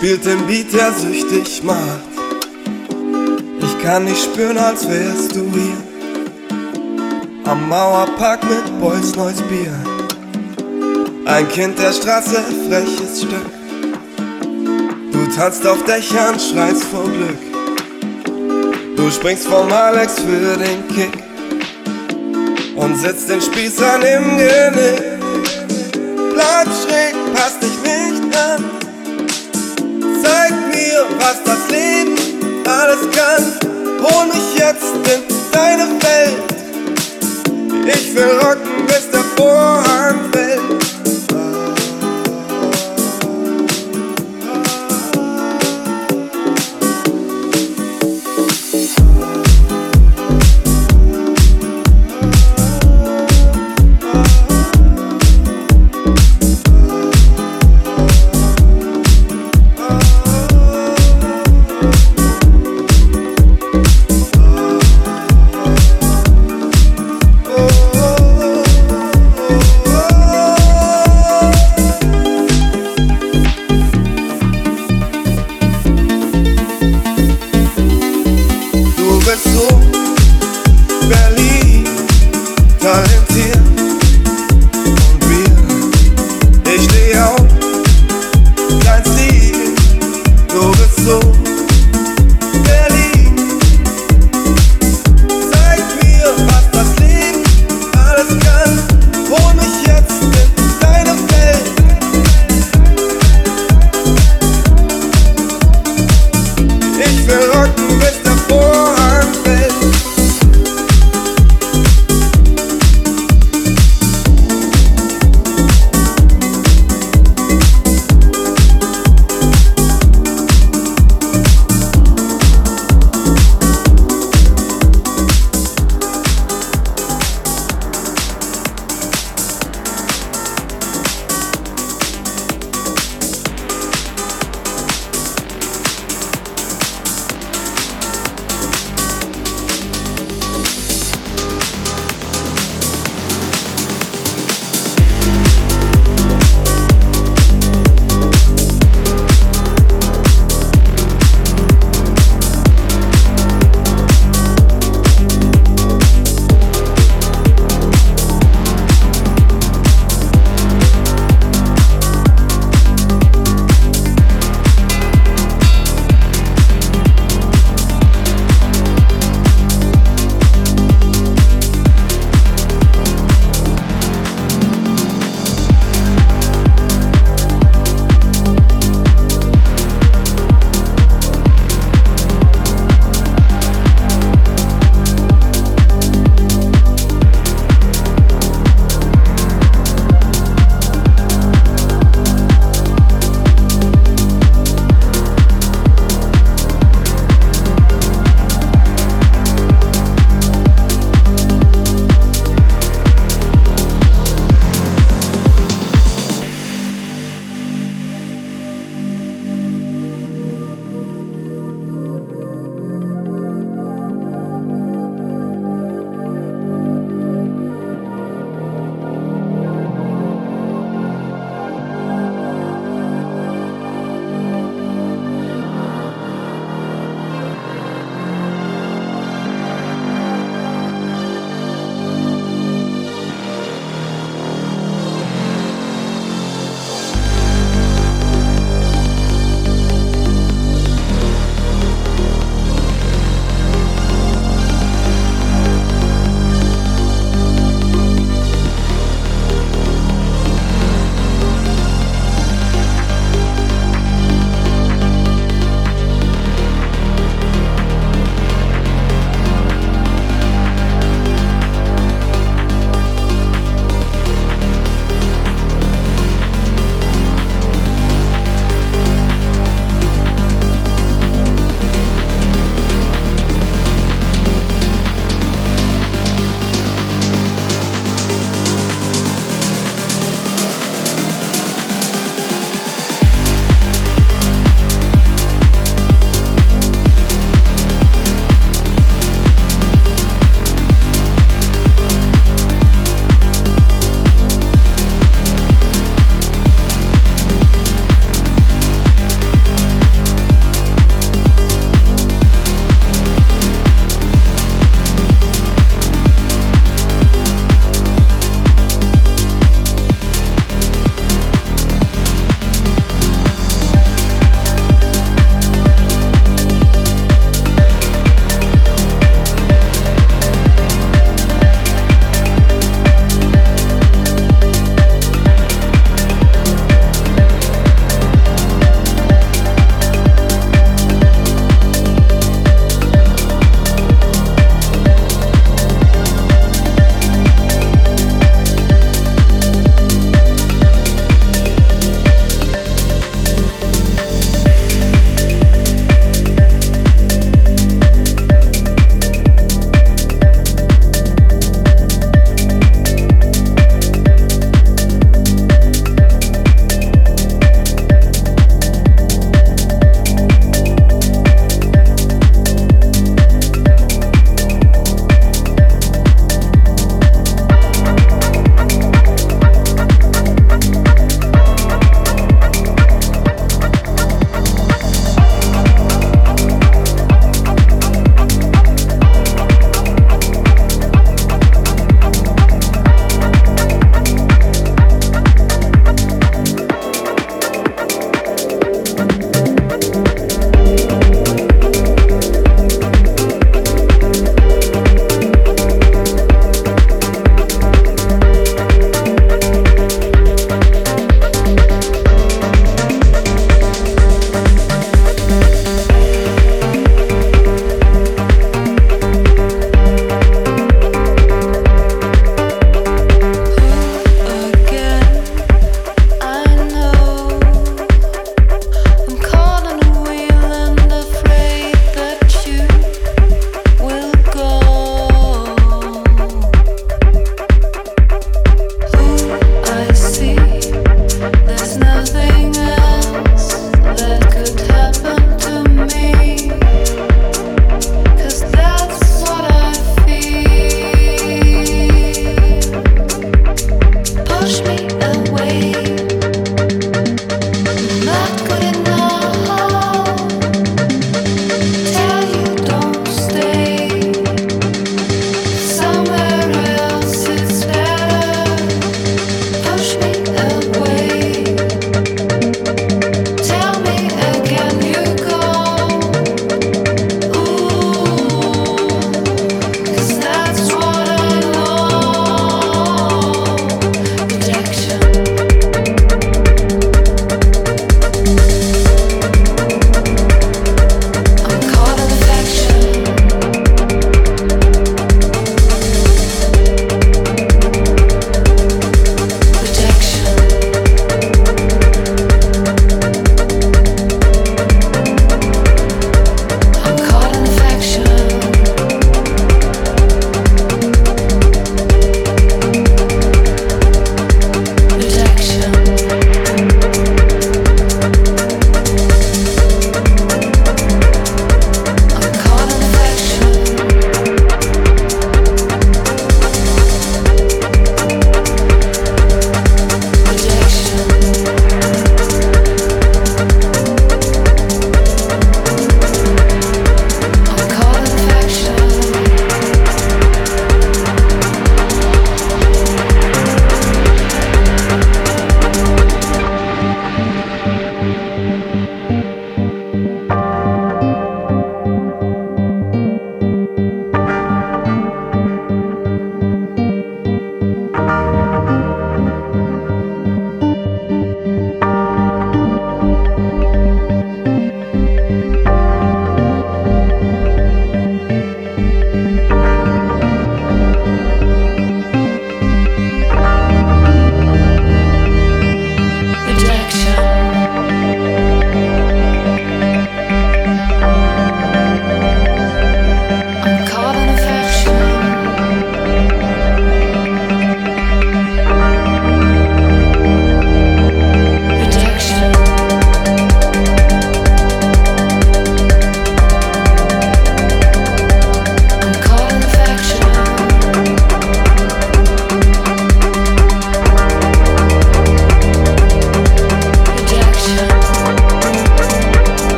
spielt den Beat, der süchtig macht. Ich kann dich spüren, als wärst du hier. Am Mauerpark mit Boys Neues Bier. Ein Kind der Straße, freches Stück. Du tanzt auf Dächern, schreist vor Glück. Du springst vom Alex für den Kick und setzt den Spießern im Genick. Bleib schräg, passt dich nicht an zeig mir, was das Leben alles kann. Hol mich jetzt in deine Welt. Ich will rocken, bis der Vorhang fällt.